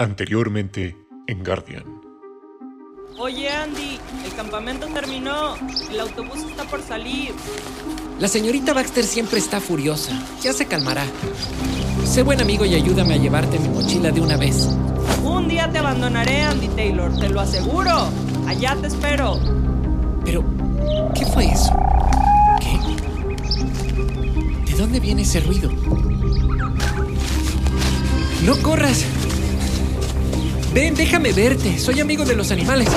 Anteriormente en Guardian. Oye Andy, el campamento terminó. El autobús está por salir. La señorita Baxter siempre está furiosa. Ya se calmará. Sé buen amigo y ayúdame a llevarte mi mochila de una vez. Un día te abandonaré, Andy Taylor, te lo aseguro. Allá te espero. Pero, ¿qué fue eso? ¿Qué? ¿De dónde viene ese ruido? ¡No corras! Ven, déjame verte. Soy amigo de los animales.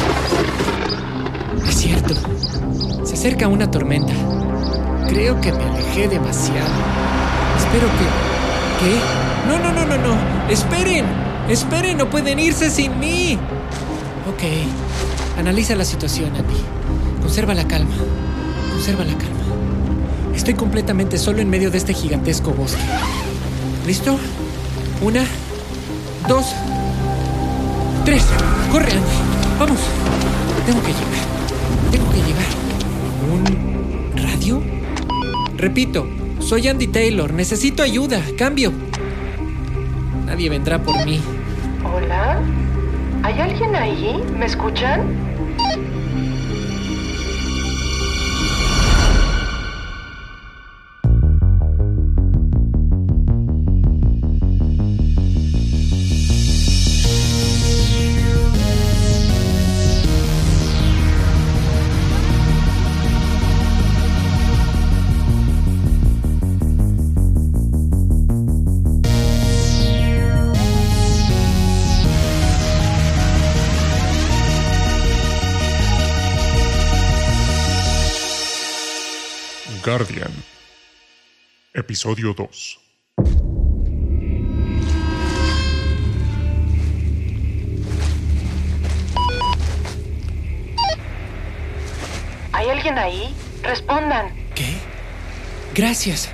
Es cierto. Se acerca una tormenta. Creo que me alejé demasiado. Espero que... ¿Qué? No, no, no, no, no. Esperen. Esperen, no pueden irse sin mí. Ok. Analiza la situación, Andy. Conserva la calma. Conserva la calma. Estoy completamente solo en medio de este gigantesco bosque. ¿Listo? Una, dos, tres. Corre. Vamos. Tengo que llegar. Tengo que llegar. ¿Un radio? Repito, soy Andy Taylor. Necesito ayuda. Cambio. Nadie vendrá por mí. Hola. ¿Hay alguien ahí? ¿Me escuchan? Guardian. Episodio 2. ¿Hay alguien ahí? Respondan. ¿Qué? Gracias.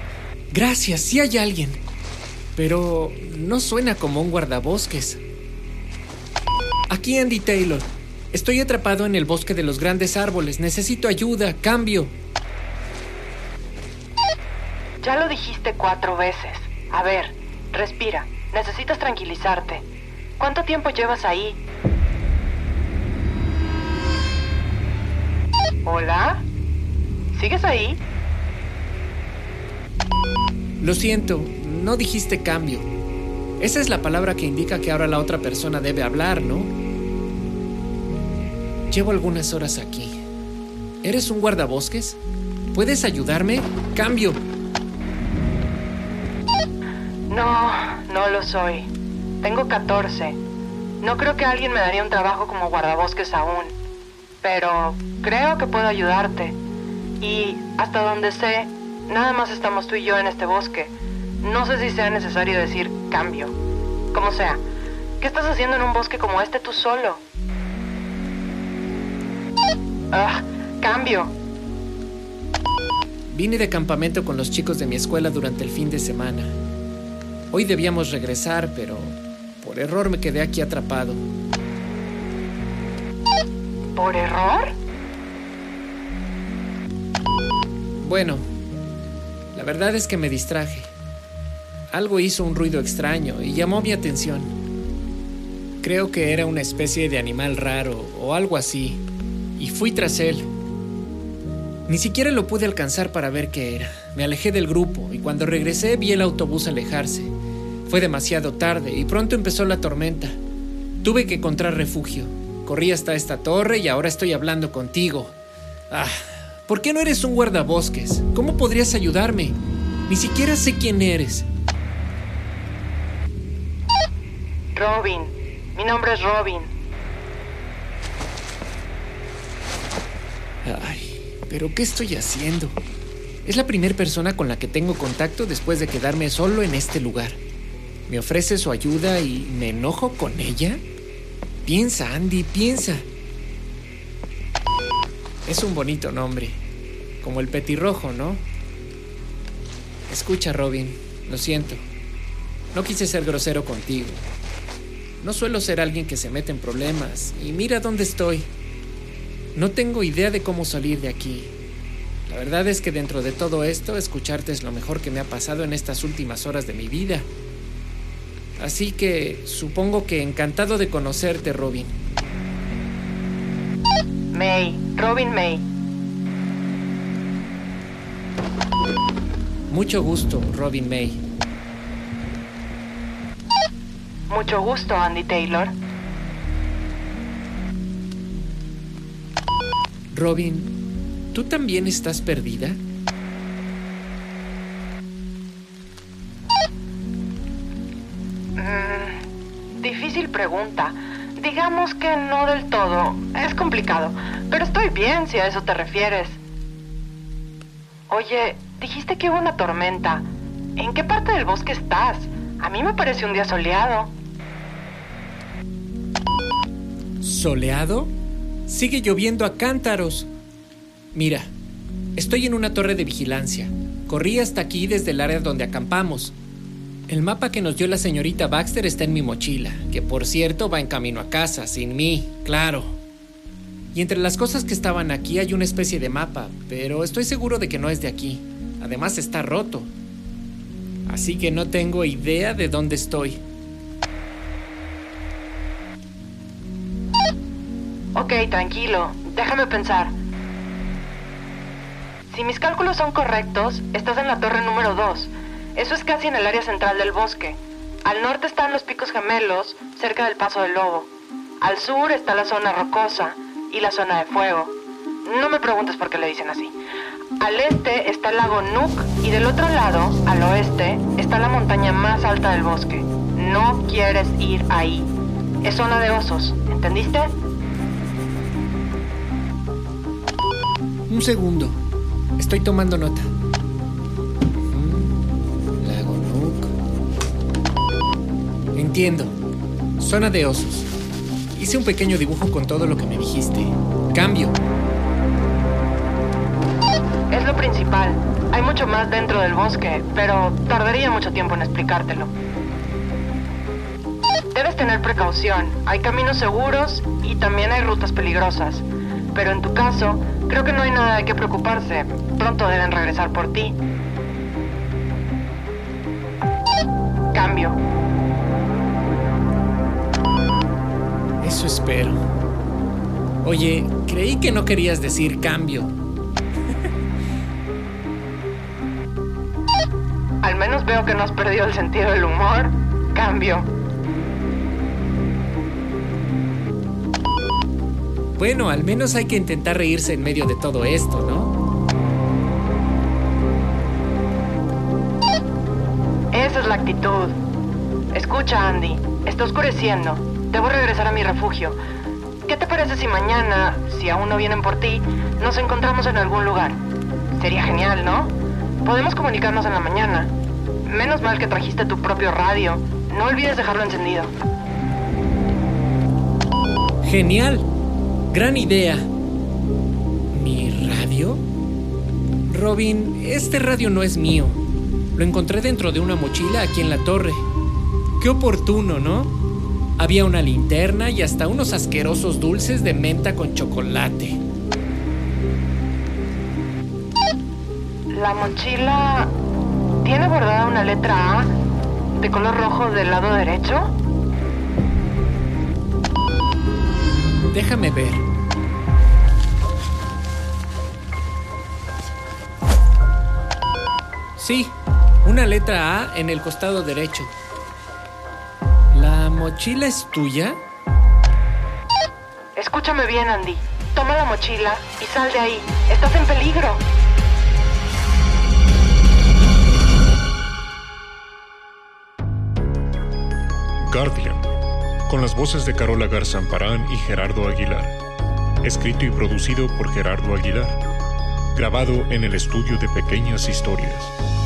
Gracias, sí hay alguien. Pero no suena como un guardabosques. Aquí Andy Taylor. Estoy atrapado en el bosque de los grandes árboles. Necesito ayuda, cambio. Ya lo dijiste cuatro veces. A ver, respira. Necesitas tranquilizarte. ¿Cuánto tiempo llevas ahí? ¿Hola? ¿Sigues ahí? Lo siento, no dijiste cambio. Esa es la palabra que indica que ahora la otra persona debe hablar, ¿no? Llevo algunas horas aquí. ¿Eres un guardabosques? ¿Puedes ayudarme? Cambio. No, no lo soy. Tengo 14. No creo que alguien me daría un trabajo como guardabosques aún. Pero creo que puedo ayudarte. Y hasta donde sé, nada más estamos tú y yo en este bosque. No sé si sea necesario decir cambio. Como sea, ¿qué estás haciendo en un bosque como este tú solo? Ah, cambio. Vine de campamento con los chicos de mi escuela durante el fin de semana. Hoy debíamos regresar, pero por error me quedé aquí atrapado. ¿Por error? Bueno, la verdad es que me distraje. Algo hizo un ruido extraño y llamó mi atención. Creo que era una especie de animal raro o algo así, y fui tras él. Ni siquiera lo pude alcanzar para ver qué era. Me alejé del grupo y cuando regresé vi el autobús alejarse. Fue demasiado tarde y pronto empezó la tormenta. Tuve que encontrar refugio. Corrí hasta esta torre y ahora estoy hablando contigo. Ah, ¿por qué no eres un guardabosques? ¿Cómo podrías ayudarme? Ni siquiera sé quién eres. Robin. Mi nombre es Robin. Ay, pero ¿qué estoy haciendo? Es la primera persona con la que tengo contacto después de quedarme solo en este lugar. Me ofrece su ayuda y me enojo con ella. Piensa, Andy, piensa. Es un bonito nombre, como el petirrojo, ¿no? Escucha, Robin, lo siento. No quise ser grosero contigo. No suelo ser alguien que se mete en problemas, y mira dónde estoy. No tengo idea de cómo salir de aquí. La verdad es que dentro de todo esto, escucharte es lo mejor que me ha pasado en estas últimas horas de mi vida. Así que supongo que encantado de conocerte, Robin. May, Robin May. Mucho gusto, Robin May. Mucho gusto, Andy Taylor. Robin, ¿tú también estás perdida? Pregunta. Digamos que no del todo. Es complicado. Pero estoy bien si a eso te refieres. Oye, dijiste que hubo una tormenta. ¿En qué parte del bosque estás? A mí me parece un día soleado. ¿Soleado? Sigue lloviendo a cántaros. Mira, estoy en una torre de vigilancia. Corrí hasta aquí desde el área donde acampamos. El mapa que nos dio la señorita Baxter está en mi mochila, que por cierto va en camino a casa, sin mí, claro. Y entre las cosas que estaban aquí hay una especie de mapa, pero estoy seguro de que no es de aquí. Además está roto. Así que no tengo idea de dónde estoy. Ok, tranquilo. Déjame pensar. Si mis cálculos son correctos, estás en la torre número 2. Eso es casi en el área central del bosque. Al norte están los picos gemelos, cerca del paso del lobo. Al sur está la zona rocosa y la zona de fuego. No me preguntes por qué le dicen así. Al este está el lago Nook y del otro lado, al oeste, está la montaña más alta del bosque. No quieres ir ahí. Es zona de osos, ¿entendiste? Un segundo. Estoy tomando nota. Entiendo. Zona de osos. Hice un pequeño dibujo con todo lo que me dijiste. Cambio. Es lo principal. Hay mucho más dentro del bosque, pero tardaría mucho tiempo en explicártelo. Debes tener precaución. Hay caminos seguros y también hay rutas peligrosas. Pero en tu caso, creo que no hay nada de qué preocuparse. Pronto deben regresar por ti. Cambio. Espero. Oye, creí que no querías decir cambio. Al menos veo que no has perdido el sentido del humor. Cambio. Bueno, al menos hay que intentar reírse en medio de todo esto, ¿no? Esa es la actitud. Escucha, Andy. Está oscureciendo. Debo regresar a mi refugio. ¿Qué te parece si mañana, si aún no vienen por ti, nos encontramos en algún lugar? Sería genial, ¿no? Podemos comunicarnos en la mañana. Menos mal que trajiste tu propio radio. No olvides dejarlo encendido. Genial. Gran idea. ¿Mi radio? Robin, este radio no es mío. Lo encontré dentro de una mochila aquí en la torre. Qué oportuno, ¿no? Había una linterna y hasta unos asquerosos dulces de menta con chocolate. La mochila tiene bordada una letra A de color rojo del lado derecho. Déjame ver. Sí, una letra A en el costado derecho. ¿La mochila es tuya? Escúchame bien, Andy. Toma la mochila y sal de ahí. Estás en peligro. Guardian, con las voces de Carola Garzamparán y Gerardo Aguilar. Escrito y producido por Gerardo Aguilar. Grabado en el estudio de Pequeñas Historias.